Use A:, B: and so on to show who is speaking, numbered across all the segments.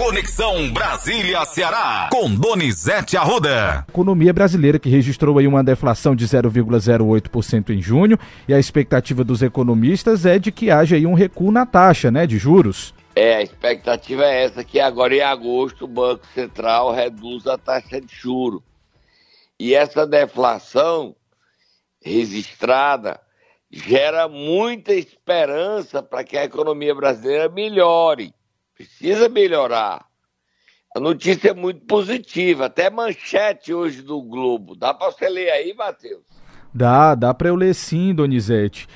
A: Conexão Brasília-Ceará, com Donizete Arruda.
B: Economia brasileira que registrou aí uma deflação de 0,08% em junho e a expectativa dos economistas é de que haja aí um recuo na taxa, né, de juros.
C: É, a expectativa é essa, que agora em agosto o Banco Central reduz a taxa de juro. E essa deflação registrada gera muita esperança para que a economia brasileira melhore. Precisa melhorar. A notícia é muito positiva, até manchete hoje do Globo. Dá para você ler aí, Matheus?
B: Dá, dá para eu ler sim, Donizete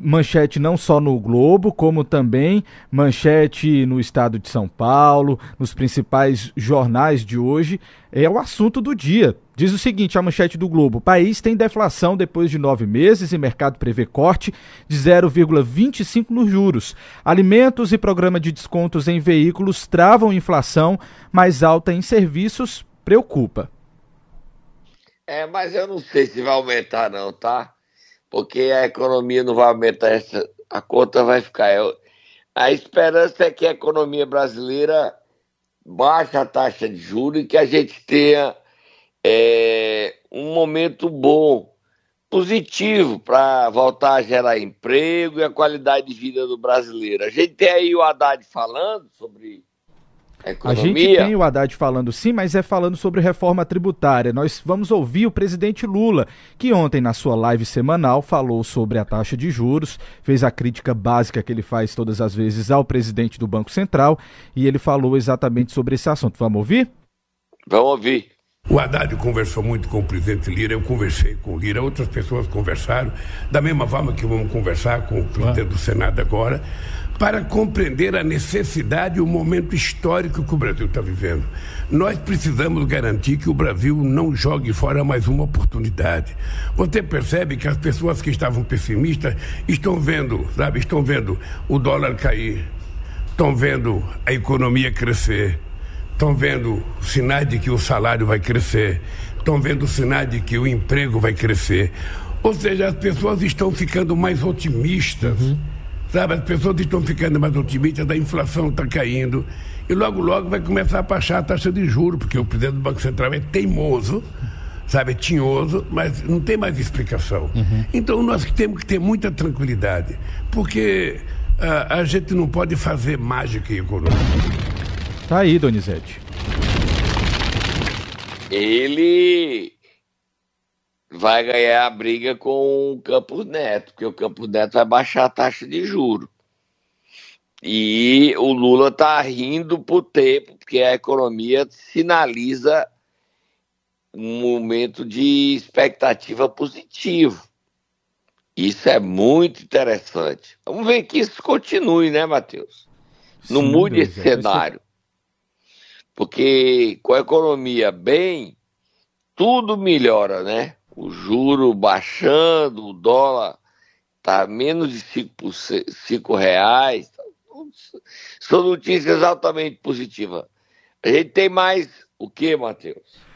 B: manchete não só no Globo, como também manchete no estado de São Paulo, nos principais jornais de hoje. É o assunto do dia. Diz o seguinte: a manchete do Globo: país tem deflação depois de nove meses e mercado prevê corte de 0,25 nos juros. Alimentos e programa de descontos em veículos travam inflação, mais alta em serviços preocupa.
C: É, mas eu não sei se vai aumentar, não, tá? porque a economia não vai aumentar, essa, a conta vai ficar. A esperança é que a economia brasileira baixe a taxa de juros e que a gente tenha é, um momento bom, positivo, para voltar a gerar emprego e a qualidade de vida do brasileiro. A gente tem aí o Haddad falando sobre
B: a gente tem o Haddad falando sim, mas é falando sobre reforma tributária. Nós vamos ouvir o presidente Lula, que ontem, na sua live semanal, falou sobre a taxa de juros, fez a crítica básica que ele faz todas as vezes ao presidente do Banco Central, e ele falou exatamente sobre esse assunto. Vamos ouvir?
C: Vamos ouvir.
D: O Haddad conversou muito com o presidente Lira, eu conversei com o Lira, outras pessoas conversaram, da mesma forma que vamos conversar com o presidente do Senado agora para compreender a necessidade e o momento histórico que o Brasil está vivendo. Nós precisamos garantir que o Brasil não jogue fora mais uma oportunidade. Você percebe que as pessoas que estavam pessimistas estão vendo, sabe, estão vendo o dólar cair, estão vendo a economia crescer, estão vendo sinais de que o salário vai crescer, estão vendo sinais de que o emprego vai crescer. Ou seja, as pessoas estão ficando mais otimistas. Uhum Sabe, as pessoas estão ficando mais otimistas, a inflação está caindo. E logo, logo vai começar a baixar a taxa de juros, porque o presidente do Banco Central é teimoso, sabe, é tinhoso, mas não tem mais explicação. Uhum. Então nós temos que ter muita tranquilidade, porque uh, a gente não pode fazer mágica econômica.
B: Tá aí, Donizete.
C: Ele vai ganhar a briga com o Campos Neto, porque o Campos Neto vai baixar a taxa de juro. E o Lula está rindo por tempo, porque a economia sinaliza um momento de expectativa positivo. Isso é muito interessante. Vamos ver que isso continue, né, Matheus? Não Sim, mude Deus, esse cenário. Porque com a economia bem, tudo melhora, né? o juro baixando, o dólar está menos de 5, 5 reais. São notícias altamente positivas. A gente tem mais o que, Matheus?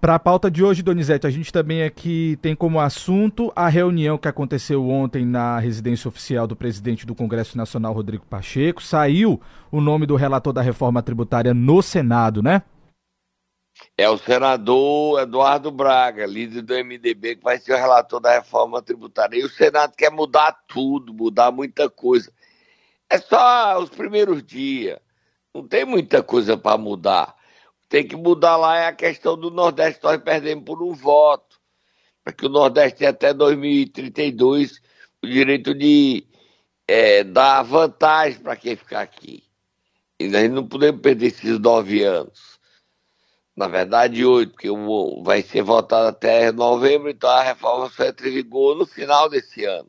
B: Para a pauta de hoje, Donizete, a gente também aqui tem como assunto a reunião que aconteceu ontem na residência oficial do presidente do Congresso Nacional, Rodrigo Pacheco. Saiu o nome do relator da reforma tributária no Senado, né?
C: é o senador Eduardo Braga, líder do MDB, que vai ser o relator da reforma tributária. E o Senado quer mudar tudo, mudar muita coisa. É só os primeiros dias. Não tem muita coisa para mudar. Tem que mudar lá é a questão do Nordeste. Nós perdemos por um voto. Para que o Nordeste tenha até 2032 o direito de é, dar vantagem para quem ficar aqui. E nós não podemos perder esses nove anos na verdade oito, porque vai ser votado até novembro, então a reforma só entra em vigor no final desse ano.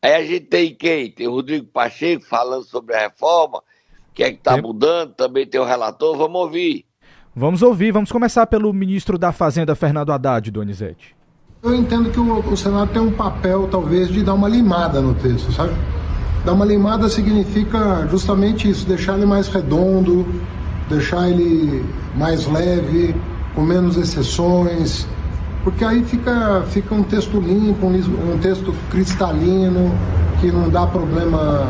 C: Aí a gente tem quem? Tem o Rodrigo Pacheco falando sobre a reforma, o que é que está mudando, também tem o relator, vamos ouvir.
B: Vamos ouvir, vamos começar pelo ministro da Fazenda, Fernando Haddad, Donizete.
E: Eu entendo que o, o Senado tem um papel, talvez, de dar uma limada no texto, sabe? Dar uma limada significa justamente isso, deixar ele mais redondo, deixar ele mais leve, com menos exceções, porque aí fica, fica um texto limpo, um, um texto cristalino, que não dá problema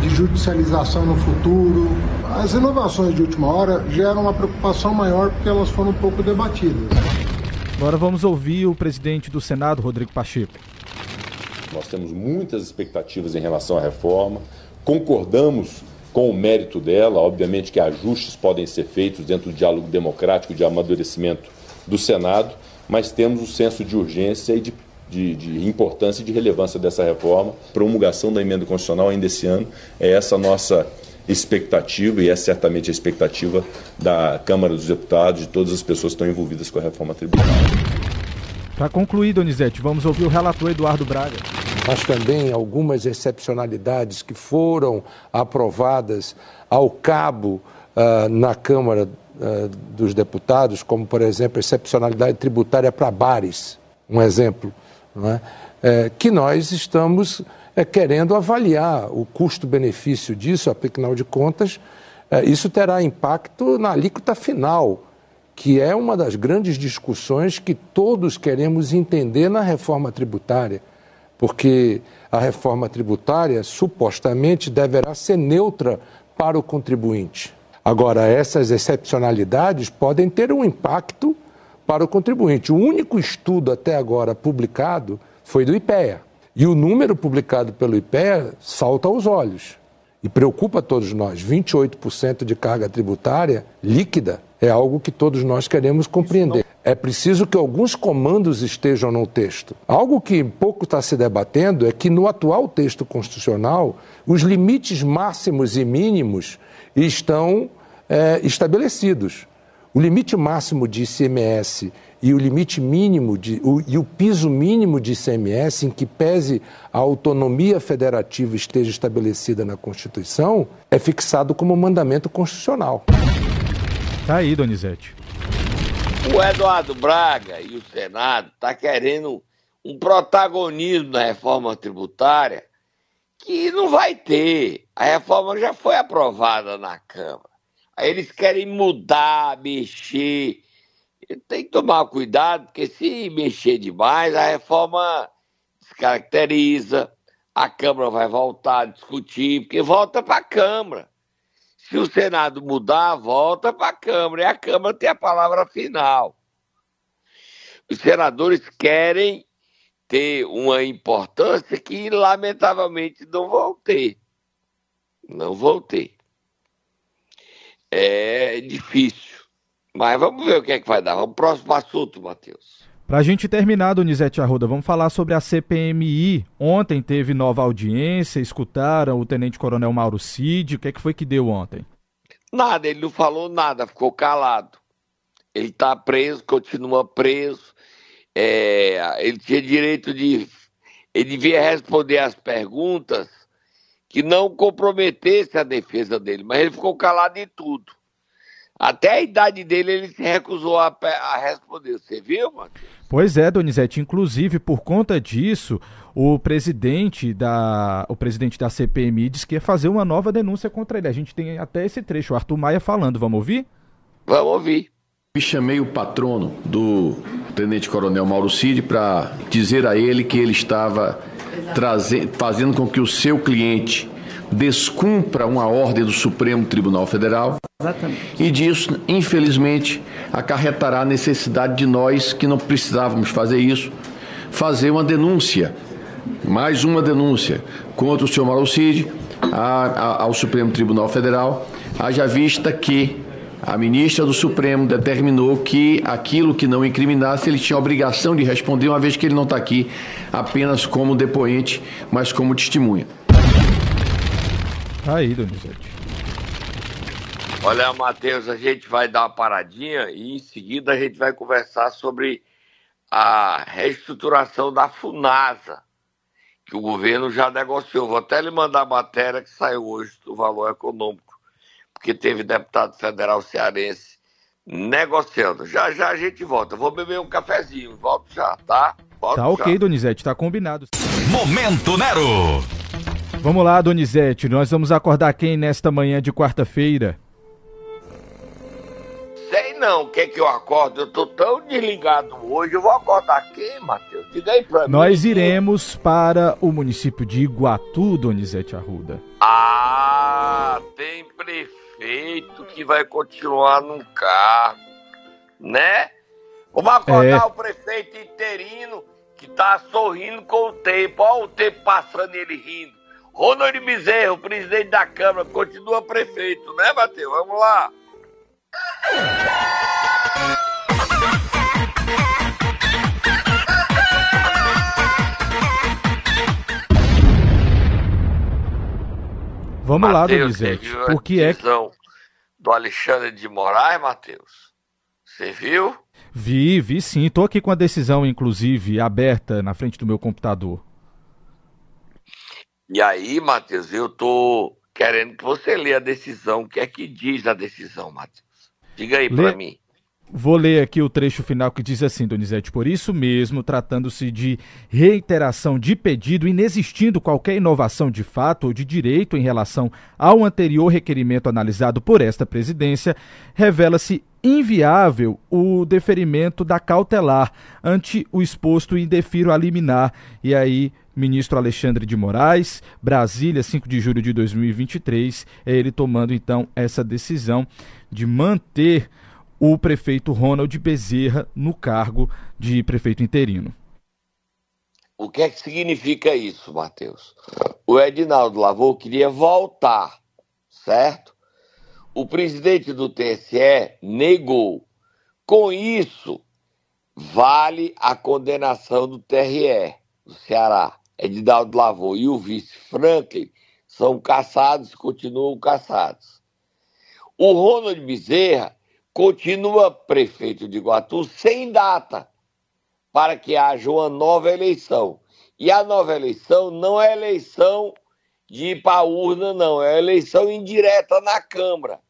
E: de judicialização no futuro. As inovações de última hora geram uma preocupação maior porque elas foram um pouco debatidas.
B: Agora vamos ouvir o presidente do Senado, Rodrigo Pacheco.
F: Nós temos muitas expectativas em relação à reforma, concordamos com o mérito dela, obviamente que ajustes podem ser feitos dentro do diálogo democrático de amadurecimento do Senado, mas temos o senso de urgência e de, de, de importância e de relevância dessa reforma. Promulgação da emenda constitucional ainda esse ano é essa nossa expectativa e é certamente a expectativa da Câmara dos Deputados, de todas as pessoas que estão envolvidas com a reforma tributária.
B: Para concluir, Donizete, vamos ouvir o relator Eduardo Braga
G: mas também algumas excepcionalidades que foram aprovadas ao cabo uh, na Câmara uh, dos Deputados, como, por exemplo, a excepcionalidade tributária para bares, um exemplo, é? É, que nós estamos é, querendo avaliar o custo-benefício disso, afinal de contas, é, isso terá impacto na alíquota final, que é uma das grandes discussões que todos queremos entender na reforma tributária porque a reforma tributária supostamente deverá ser neutra para o contribuinte. Agora, essas excepcionalidades podem ter um impacto para o contribuinte. O único estudo até agora publicado foi do IPEA. E o número publicado pelo IPEA salta aos olhos e preocupa todos nós. 28% de carga tributária líquida é algo que todos nós queremos compreender. É preciso que alguns comandos estejam no texto. Algo que pouco está se debatendo é que no atual texto constitucional, os limites máximos e mínimos estão é, estabelecidos. O limite máximo de ICMS e o limite mínimo de, o, e o piso mínimo de ICMS, em que pese a autonomia federativa esteja estabelecida na Constituição, é fixado como mandamento constitucional.
B: Tá aí, Donizete.
C: O Eduardo Braga e o Senado tá querendo um protagonismo na reforma tributária que não vai ter. A reforma já foi aprovada na Câmara. Eles querem mudar, mexer. Tem que tomar cuidado, porque se mexer demais, a reforma descaracteriza, a Câmara vai voltar a discutir, porque volta para a Câmara. Se o Senado mudar, volta para a Câmara e a Câmara tem a palavra final. Os senadores querem ter uma importância que, lamentavelmente, não vão ter. Não vão ter. É difícil. Mas vamos ver o que é que vai dar. Vamos próximo assunto, Matheus.
B: Para a gente terminar, Donizete Arruda, vamos falar sobre a CPMI. Ontem teve nova audiência, escutaram o Tenente Coronel Mauro Cid. O que, é que foi que deu ontem?
C: Nada, ele não falou nada, ficou calado. Ele está preso, continua preso. É, ele tinha direito de. Ele devia responder as perguntas que não comprometesse a defesa dele, mas ele ficou calado em tudo. Até a idade dele ele se recusou a, a responder. Você viu, mano?
B: Pois é, Donizete. Inclusive, por conta disso, o presidente da, o presidente da CPMI disse que ia fazer uma nova denúncia contra ele. A gente tem até esse trecho, o Arthur Maia falando. Vamos ouvir?
C: Vamos ouvir.
H: Me chamei o patrono do Tenente Coronel Mauro Cid para dizer a ele que ele estava trazendo, fazendo com que o seu cliente descumpra uma ordem do Supremo Tribunal Federal. Exatamente. E disso, infelizmente, acarretará a necessidade de nós, que não precisávamos fazer isso, fazer uma denúncia, mais uma denúncia, contra o senhor Malocide ao Supremo Tribunal Federal, haja vista que a ministra do Supremo determinou que aquilo que não incriminasse ele tinha a obrigação de responder, uma vez que ele não está aqui apenas como depoente, mas como testemunha.
B: Tá aí, Donizete.
C: Olha, Matheus, a gente vai dar uma paradinha e em seguida a gente vai conversar sobre a reestruturação da FUNASA, que o governo já negociou. Vou até lhe mandar a matéria que saiu hoje do valor econômico, porque teve deputado federal cearense negociando. Já já a gente volta. Vou beber um cafezinho, volto já, tá? Volto
B: tá ok, Donizete, tá combinado.
A: Momento Nero!
B: Vamos lá, Donizete, nós vamos acordar quem nesta manhã de quarta-feira?
C: Sei não, o que é que eu acordo? Eu tô tão desligado hoje, eu vou acordar quem, Matheus? Diga aí pra
B: mim. Nós iremos para o município de Iguatu, Donizete Arruda.
C: Ah, tem prefeito prefeito que vai continuar no cargo, né? Vamos acordar é. o prefeito interino que tá sorrindo com o tempo. Olha o tempo passando ele rindo. Ronald Bezerra, o presidente da Câmara, continua prefeito, né, Matheus? Vamos lá.
B: Vamos Mateus, lá, Donizete. Por que é que...
C: do Alexandre de Moraes, Matheus? Você viu?
B: Vi, vi sim. Estou aqui com a decisão, inclusive, aberta na frente do meu computador.
C: E aí, Matheus, eu tô querendo que você lê a decisão. O que é que diz a decisão, Matheus? Diga aí para mim.
B: Vou ler aqui o trecho final que diz assim, Donizete. Por isso mesmo, tratando-se de reiteração de pedido, inexistindo qualquer inovação de fato ou de direito em relação ao anterior requerimento analisado por esta presidência, revela-se inviável o deferimento da cautelar ante o exposto e indefiro a liminar. E aí, ministro Alexandre de Moraes, Brasília, 5 de julho de 2023, é ele tomando então essa decisão de manter o prefeito Ronald Bezerra no cargo de prefeito interino.
C: O que é que significa isso, Matheus? O Edinaldo Lavou queria voltar, certo? O presidente do TSE negou. Com isso, vale a condenação do TRE, do Ceará. Edinaldo Lavou e o vice Franklin são caçados, continuam caçados. O Ronald Bezerra continua prefeito de Iguatu sem data para que haja uma nova eleição. E a nova eleição não é eleição de ir para a urna, não, é eleição indireta na Câmara.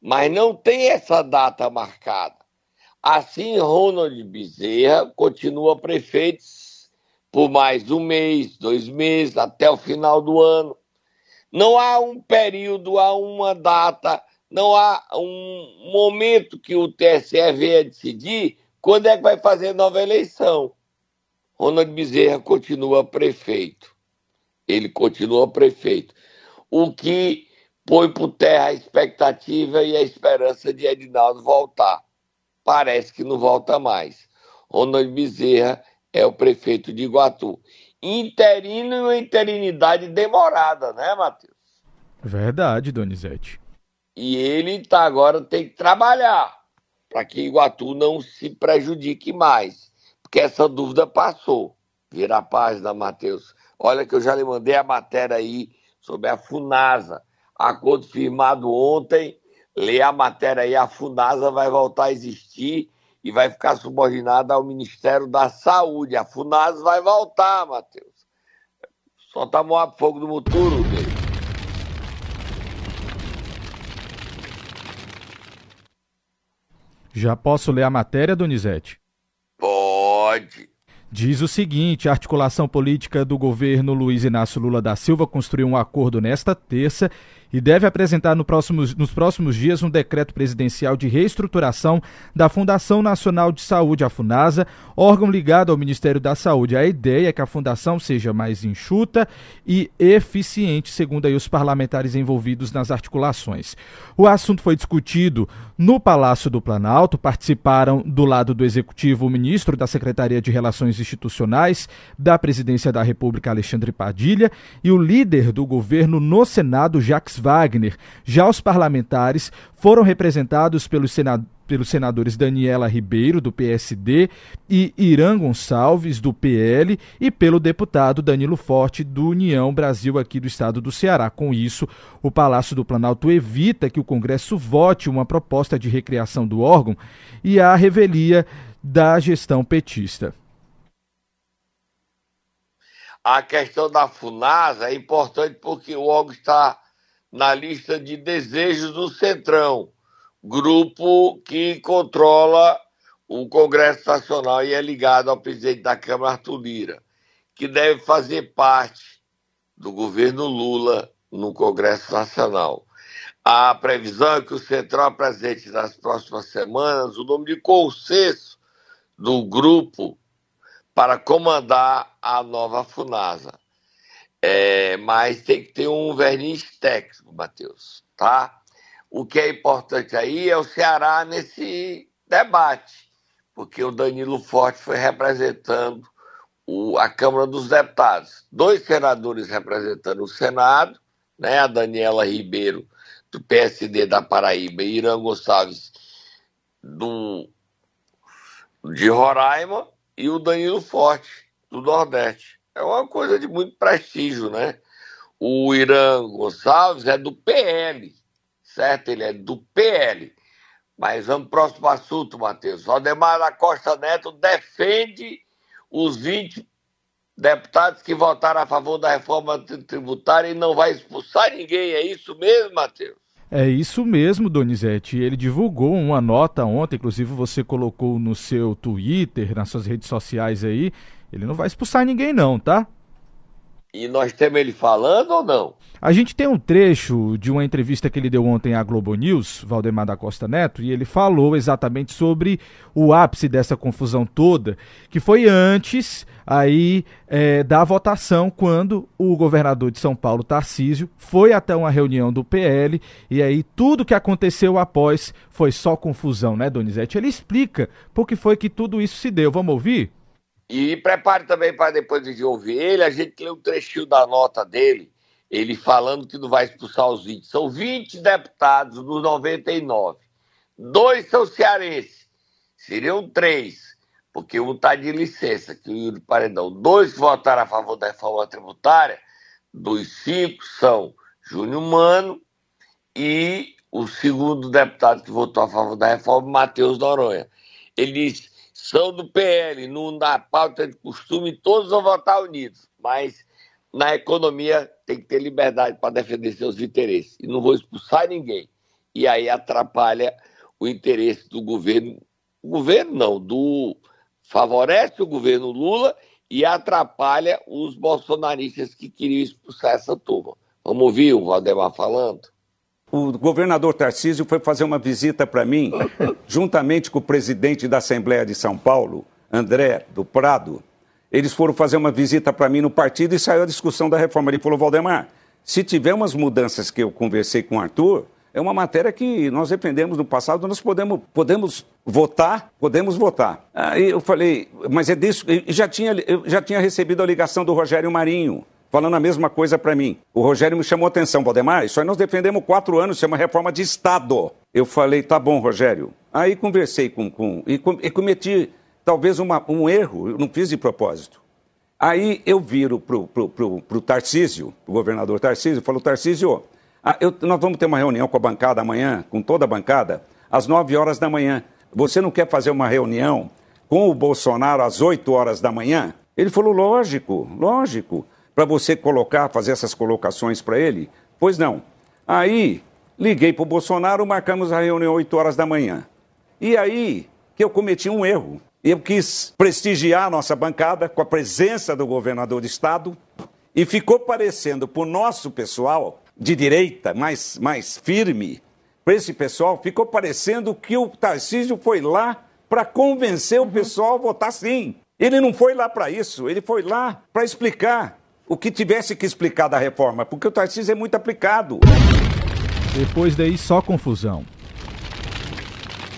C: Mas não tem essa data marcada. Assim, Ronald Bezerra continua prefeito por mais um mês, dois meses, até o final do ano. Não há um período, há uma data não há um momento que o TSE venha decidir quando é que vai fazer nova eleição. Ronald Bezerra continua prefeito. Ele continua prefeito. O que põe por terra a expectativa e a esperança de Edinaldo voltar. Parece que não volta mais. Ronald Bezerra é o prefeito de Iguatu. Interino e uma interinidade demorada, né, Matheus?
B: Verdade, Donizete.
C: E ele tá, agora tem que trabalhar para que Iguatu não se prejudique mais. Porque essa dúvida passou. Vira a página, Matheus. Olha que eu já lhe mandei a matéria aí sobre a FUNASA. Acordo firmado ontem. Lê a matéria aí, a FUNASA vai voltar a existir e vai ficar subordinada ao Ministério da Saúde. A FUNASA vai voltar, Matheus. Só tá moado fogo do muturo dele.
B: Já posso ler a matéria, Donizete?
C: Pode.
B: Diz o seguinte: a articulação política do governo Luiz Inácio Lula da Silva construiu um acordo nesta terça e deve apresentar no próximos, nos próximos dias um decreto presidencial de reestruturação da Fundação Nacional de Saúde, a FUNASA, órgão ligado ao Ministério da Saúde. A ideia é que a fundação seja mais enxuta e eficiente, segundo aí os parlamentares envolvidos nas articulações. O assunto foi discutido no Palácio do Planalto, participaram do lado do Executivo o ministro da Secretaria de Relações Institucionais da Presidência da República, Alexandre Padilha, e o líder do governo no Senado, Jacques Wagner. Já os parlamentares foram representados pelos senadores pelos senadores Daniela Ribeiro, do PSD, e Irã Gonçalves, do PL, e pelo deputado Danilo Forte, do União Brasil, aqui do estado do Ceará. Com isso, o Palácio do Planalto evita que o Congresso vote uma proposta de recriação do órgão e a revelia da gestão petista.
C: A questão da FUNASA é importante porque o órgão está na lista de desejos do Centrão, grupo que controla o Congresso Nacional e é ligado ao presidente da Câmara, Arthur Lira, que deve fazer parte do governo Lula no Congresso Nacional. A previsão é que o Centrão apresente nas próximas semanas o nome de consenso do grupo para comandar a nova FUNASA. É, mas tem que ter um verniz técnico, Matheus, tá? o que é importante aí é o Ceará nesse debate, porque o Danilo Forte foi representando o, a Câmara dos Deputados. Dois senadores representando o Senado, né, a Daniela Ribeiro, do PSD da Paraíba, e Irã Gonçalves, do, de Roraima, e o Danilo Forte, do Nordeste. É uma coisa de muito prestígio, né? O Irã Gonçalves é do PL, certo? Ele é do PL. Mas vamos para o próximo assunto, Matheus. Valdemar da Costa Neto defende os 20 deputados que votaram a favor da reforma tributária e não vai expulsar ninguém. É isso mesmo, Matheus?
B: É isso mesmo, Donizete. Ele divulgou uma nota ontem, inclusive você colocou no seu Twitter, nas suas redes sociais aí. Ele não vai expulsar ninguém, não, tá?
C: E nós temos ele falando ou não?
B: A gente tem um trecho de uma entrevista que ele deu ontem à Globo News, Valdemar da Costa Neto, e ele falou exatamente sobre o ápice dessa confusão toda, que foi antes aí é, da votação, quando o governador de São Paulo, Tarcísio, foi até uma reunião do PL, e aí tudo que aconteceu após foi só confusão, né, Donizete? Ele explica por que foi que tudo isso se deu. Vamos ouvir?
C: E prepare também para depois de ouvir ele, a gente lê um trechinho da nota dele, ele falando que não vai expulsar os 20. São 20 deputados dos 99. Dois são cearenses. Seriam três, porque um está de licença, que o Yuri Paredão. Dois que votaram a favor da reforma tributária, dos cinco são Júnior Mano e o segundo deputado que votou a favor da reforma, Matheus Noronha. Ele disse são do PL, não dá pauta de costume, todos vão votar unidos. Mas na economia tem que ter liberdade para defender seus interesses. E não vou expulsar ninguém. E aí atrapalha o interesse do governo. O governo não, do favorece o governo Lula e atrapalha os bolsonaristas que queriam expulsar essa turma. Vamos ouvir o Valdemar falando?
I: O governador Tarcísio foi fazer uma visita para mim, juntamente com o presidente da Assembleia de São Paulo, André do Prado. Eles foram fazer uma visita para mim no partido e saiu a discussão da reforma. Ele falou: Valdemar, se tiver umas mudanças que eu conversei com o Arthur, é uma matéria que nós defendemos no passado, nós podemos, podemos votar, podemos votar. Aí eu falei, mas é disso, eu já tinha, eu já tinha recebido a ligação do Rogério Marinho, falando a mesma coisa para mim. O Rogério me chamou a atenção, Valdemar, isso aí nós defendemos quatro anos, isso é uma reforma de Estado. Eu falei, tá bom, Rogério. Aí conversei com. com e, com, e cometi talvez uma, um erro, eu não fiz de propósito. Aí eu viro pro, pro, pro, pro Tarcísio, o governador Tarcísio, falo, Tarcísio, ah, eu, nós vamos ter uma reunião com a bancada amanhã, com toda a bancada, às 9 horas da manhã. Você não quer fazer uma reunião com o Bolsonaro às 8 horas da manhã? Ele falou, lógico, lógico para você colocar, fazer essas colocações para ele? Pois não. Aí, liguei para o Bolsonaro, marcamos a reunião 8 horas da manhã. E aí que eu cometi um erro. Eu quis prestigiar a nossa bancada com a presença do governador de estado e ficou parecendo para o nosso pessoal de direita, mais, mais firme, para esse pessoal, ficou parecendo que o Tarcísio foi lá para convencer o pessoal a votar sim. Ele não foi lá para isso, ele foi lá para explicar o que tivesse que explicar da reforma, porque o Tarcísio é muito aplicado.
B: Depois daí, só confusão.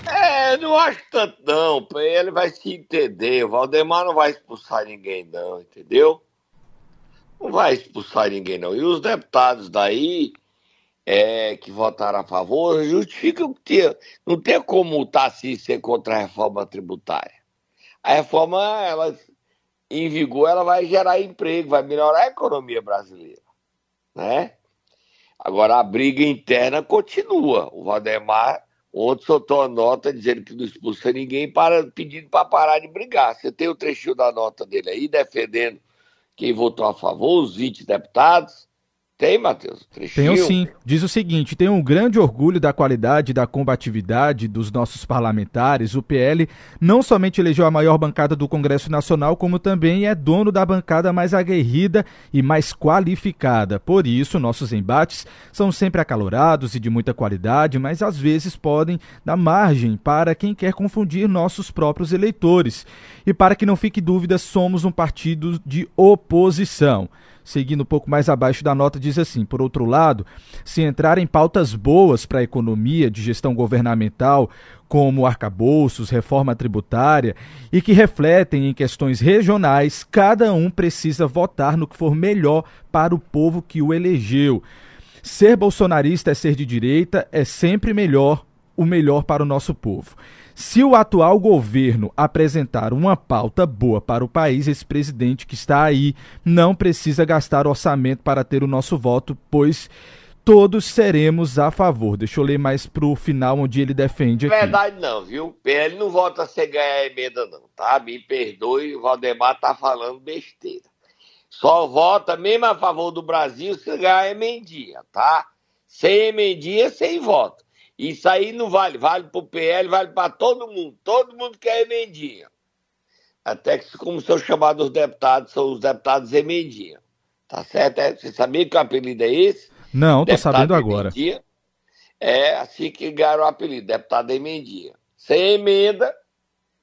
C: É, não acho tanto não. Ele vai se entender. O Valdemar não vai expulsar ninguém, não, entendeu? Não vai expulsar ninguém, não. E os deputados daí é, que votaram a favor justificam que não tem como o Tarcísio ser contra a reforma tributária. A reforma, ela em vigor, ela vai gerar emprego, vai melhorar a economia brasileira, né? Agora, a briga interna continua. O Valdemar ontem soltou a nota dizendo que não expulsa ninguém, para, pedindo para parar de brigar. Você tem o trechinho da nota dele aí, defendendo quem votou a favor, os 20 deputados, tem, Matheus?
B: Tenho sim. Diz o seguinte: tenho um grande orgulho da qualidade e da combatividade dos nossos parlamentares. O PL não somente elegeu a maior bancada do Congresso Nacional, como também é dono da bancada mais aguerrida e mais qualificada. Por isso, nossos embates são sempre acalorados e de muita qualidade, mas às vezes podem dar margem para quem quer confundir nossos próprios eleitores. E para que não fique dúvida, somos um partido de oposição. Seguindo um pouco mais abaixo da nota, diz assim: por outro lado, se entrar em pautas boas para a economia, de gestão governamental, como arcabouços, reforma tributária, e que refletem em questões regionais, cada um precisa votar no que for melhor para o povo que o elegeu. Ser bolsonarista é ser de direita, é sempre melhor, o melhor para o nosso povo. Se o atual governo apresentar uma pauta boa para o país, esse presidente que está aí não precisa gastar orçamento para ter o nosso voto, pois todos seremos a favor. Deixa eu ler mais para o final, onde ele defende aqui.
C: Verdade não, viu? PL não vota sem ganhar emenda não, tá? Me perdoe, o Valdemar tá falando besteira. Só vota mesmo a favor do Brasil se ganhar emendinha, tá? Sem emendinha, sem voto. Isso aí não vale, vale para o PL, vale para todo mundo. Todo mundo quer emendinha. Até que, como são chamados os deputados, são os deputados emendinha. Tá certo? É, você sabia que o apelido é esse?
B: Não, tô sabendo agora.
C: É assim que ganharam o apelido, deputado emendinha. Sem emenda,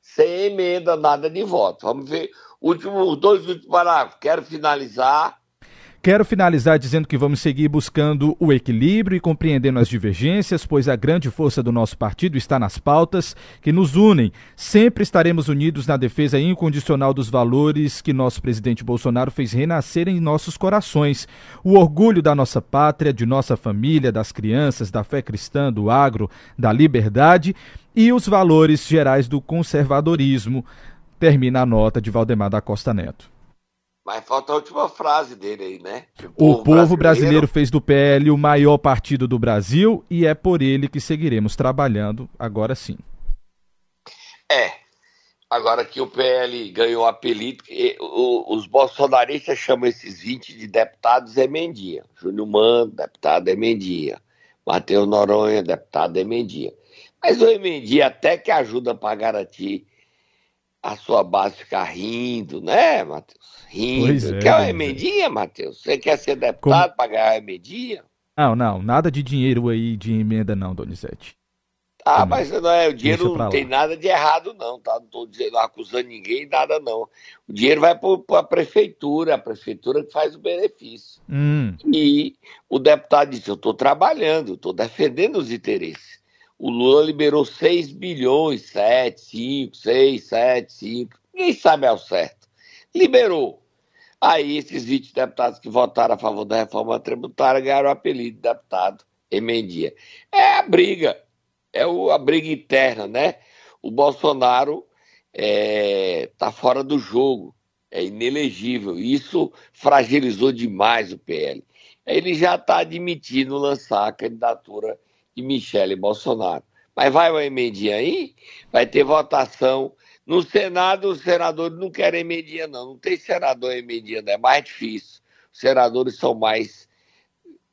C: sem emenda, nada de voto. Vamos ver último, os dois últimos parágrafos. Quero finalizar
B: Quero finalizar dizendo que vamos seguir buscando o equilíbrio e compreendendo as divergências, pois a grande força do nosso partido está nas pautas que nos unem. Sempre estaremos unidos na defesa incondicional dos valores que nosso presidente Bolsonaro fez renascer em nossos corações. O orgulho da nossa pátria, de nossa família, das crianças, da fé cristã, do agro, da liberdade e os valores gerais do conservadorismo. Termina a nota de Valdemar da Costa Neto.
C: Mas falta a última frase dele aí, né?
B: O povo, o povo brasileiro... brasileiro fez do PL o maior partido do Brasil e é por ele que seguiremos trabalhando agora sim.
C: É. Agora que o PL ganhou apelido, os bolsonaristas chamam esses 20 de deputados Emendia. Júnior Mano, deputado Emendia. Matheus Noronha, deputado Emendia. Mas o Emendia até que ajuda para garantir a sua base ficar rindo, né, Matheus? Rindo. Pois é, quer uma emendinha, Matheus? Você quer ser deputado Como... para ganhar a emendinha?
B: Não, não, nada de dinheiro aí de emenda não, Donizete.
C: Ah, Também. mas não é, o dinheiro não tem nada de errado não, tá? Não estou dizendo, acusando ninguém, nada não. O dinheiro vai para a prefeitura, a prefeitura que faz o benefício.
B: Hum.
C: E o deputado disse, eu estou trabalhando, estou defendendo os interesses o Lula liberou 6 bilhões, 7, 5, 6, 7, 5, ninguém sabe ao certo. Liberou. Aí esses 20 deputados que votaram a favor da reforma tributária ganharam o apelido de deputado emendia. É a briga, é o, a briga interna, né? O Bolsonaro está é, tá fora do jogo, é inelegível. Isso fragilizou demais o PL. Ele já está admitindo lançar a candidatura e Michele Bolsonaro. Mas vai uma emendinha aí, vai ter votação. No Senado, os senadores não querem emendinha, não. Não tem senador emendinha, é mais difícil. Os senadores são mais,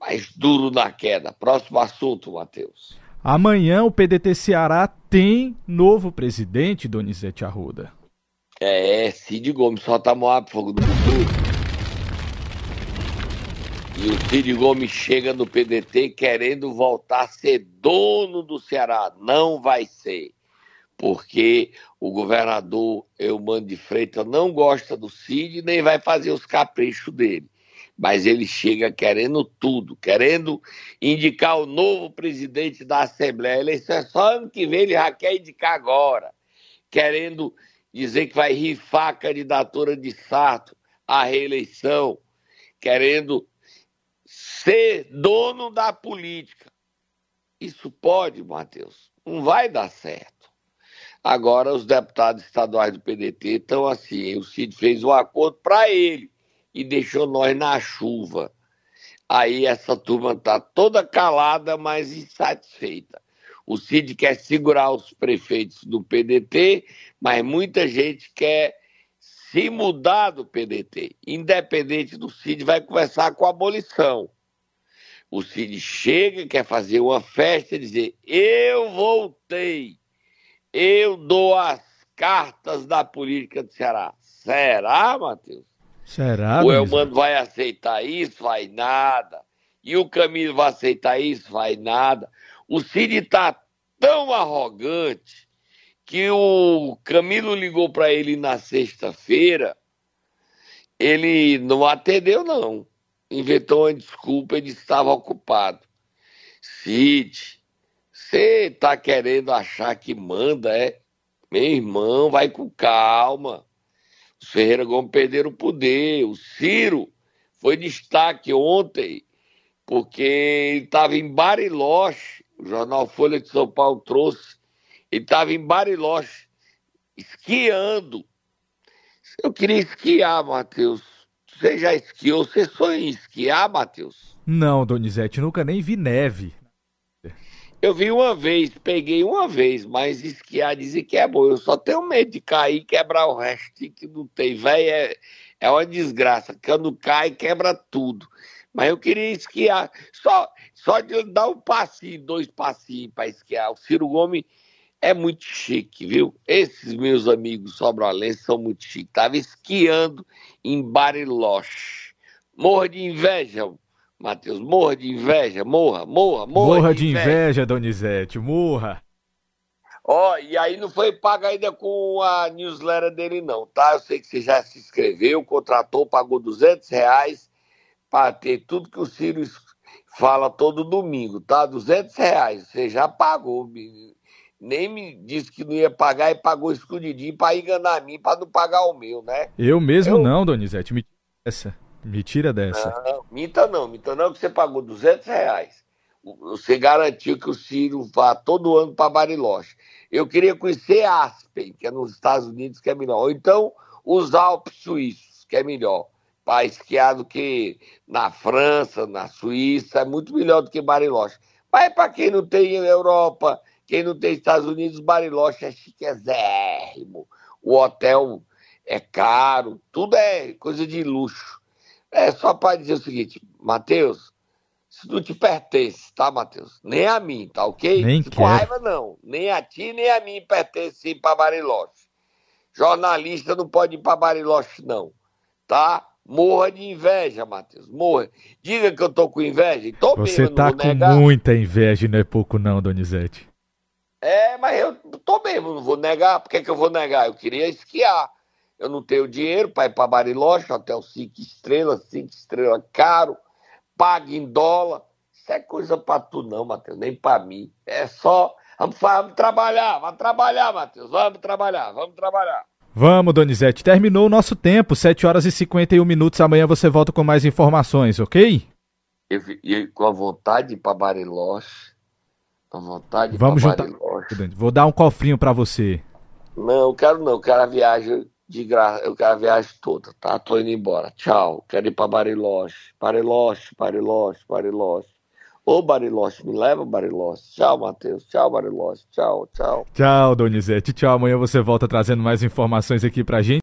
C: mais duros na queda. Próximo assunto, Matheus.
B: Amanhã o PDT Ceará tem novo presidente, Donizete Arruda.
C: É, Cid Gomes, solta a Moab, fogo do futuro. E o Cid Gomes chega no PDT querendo voltar a ser dono do Ceará. Não vai ser. Porque o governador Eumano de Freitas não gosta do Cid nem vai fazer os caprichos dele. Mas ele chega querendo tudo, querendo indicar o novo presidente da Assembleia. Eleição é só ano que vem, ele já quer indicar agora. Querendo dizer que vai rifar a candidatura de Sarto à reeleição. Querendo ser dono da política. Isso pode, Matheus. Não vai dar certo. Agora, os deputados estaduais do PDT estão assim. O Cid fez um acordo para ele e deixou nós na chuva. Aí essa turma está toda calada, mas insatisfeita. O Cid quer segurar os prefeitos do PDT, mas muita gente quer se mudar do PDT. Independente do Cid, vai conversar com a abolição. O Cid chega, quer fazer uma festa e dizer: Eu voltei, eu dou as cartas da política do Ceará. Será, Matheus?
B: Será?
C: O Elmano vai aceitar isso? Vai nada. E o Camilo vai aceitar isso? Vai nada. O Cid está tão arrogante que o Camilo ligou para ele na sexta-feira Ele não atendeu, não. Inventou uma desculpa, ele estava ocupado. Cid, você tá querendo achar que manda, é? Meu irmão, vai com calma. Os Ferreira Gomes perderam o poder. O Ciro foi destaque ontem, porque ele estava em Bariloche. O jornal Folha de São Paulo trouxe. Ele estava em Bariloche, esquiando. Eu queria esquiar, Matheus. Você já esquiou? Você sonha em esquiar, Matheus?
B: Não, Donizete, nunca nem vi neve.
C: Eu vi uma vez, peguei uma vez, mas esquiar dizem que é bom. Eu só tenho medo de cair e quebrar o resto que não tem. Véi, é, é uma desgraça. Quando cai, quebra tudo. Mas eu queria esquiar. Só, só de dar um passinho, dois passinhos para esquiar. O Ciro Gomes é muito chique, viu? Esses meus amigos sobralenses são muito chiques. Tava esquiando em Bariloche. Morra de inveja, Matheus, morra de inveja, morra, morra, morra.
B: Morra de, inveja. inveja, Donizete, morra.
C: Ó, oh, e aí não foi pago ainda com a newsletter dele não, tá? Eu sei que você já se inscreveu, contratou, pagou 200 reais para ter tudo que o Ciro fala todo domingo, tá? 200 reais, você já pagou, nem me disse que não ia pagar e pagou escondidinho para enganar mim, para não pagar o meu, né?
B: Eu mesmo Eu... não, Donizete, me essa. Me tira dessa.
C: Não, minta não, minta não, que você pagou 200 reais. Você garantiu que o Ciro vá todo ano para Bariloche. Eu queria conhecer Aspen, que é nos Estados Unidos, que é melhor. Ou então os Alpes suíços, que é melhor. Para esquiar do que na França, na Suíça, é muito melhor do que Bariloche. Mas para quem não tem Europa, quem não tem Estados Unidos, Bariloche é chiquezérrimo. O hotel é caro, tudo é coisa de luxo. É só para dizer o seguinte, Matheus, isso não te pertence, tá, Matheus? Nem a mim, tá ok?
B: Nem
C: com raiva, não. Nem a ti, nem a mim pertence ir para Bariloche. Jornalista não pode ir para Bariloche, não. Tá? Morra de inveja, Matheus. Morra. Diga que eu tô com inveja. Tô
B: Você
C: mesmo,
B: tá com
C: negar.
B: muita inveja, não é pouco, não, Donizete.
C: É, mas eu tô mesmo, não vou negar. Por que, que eu vou negar? Eu queria esquiar. Eu não tenho dinheiro para ir para Bariloche, hotel cinco estrelas, cinco estrelas caro, paga em dólar. Isso é coisa para tu não, Matheus, nem para mim. É só. Vamos, vamos trabalhar, vamos trabalhar, Matheus. Vamos trabalhar, vamos trabalhar.
B: Vamos, Donizete. Terminou o nosso tempo, 7 horas e 51 minutos. Amanhã você volta com mais informações, ok?
C: Eu com a vontade de ir para Bariloche. Com vontade de
B: Vamos juntar. Vou dar um cofrinho para você.
C: Não, quero não. Quero a viagem de graça, eu quero a viagem toda, tá? Tô indo embora. Tchau. Quero ir pra Bariloche. Bariloche, Bariloche, Bariloche. Ô Bariloche, me leva Bariloche. Tchau, Matheus. Tchau, Bariloche. Tchau, tchau.
B: Tchau, Donizete. Tchau. Amanhã você volta trazendo mais informações aqui pra gente.